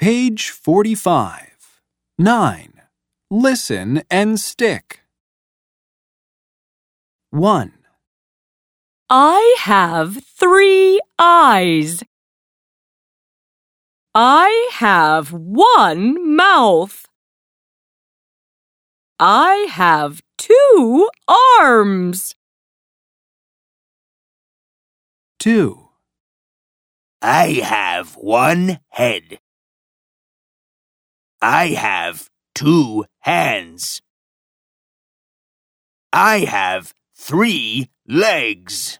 Page 45. 9. Listen and stick. 1, I have three eyes. I have one mouth. I have two arms. 2, I have one head. I have two hands. I have three legs.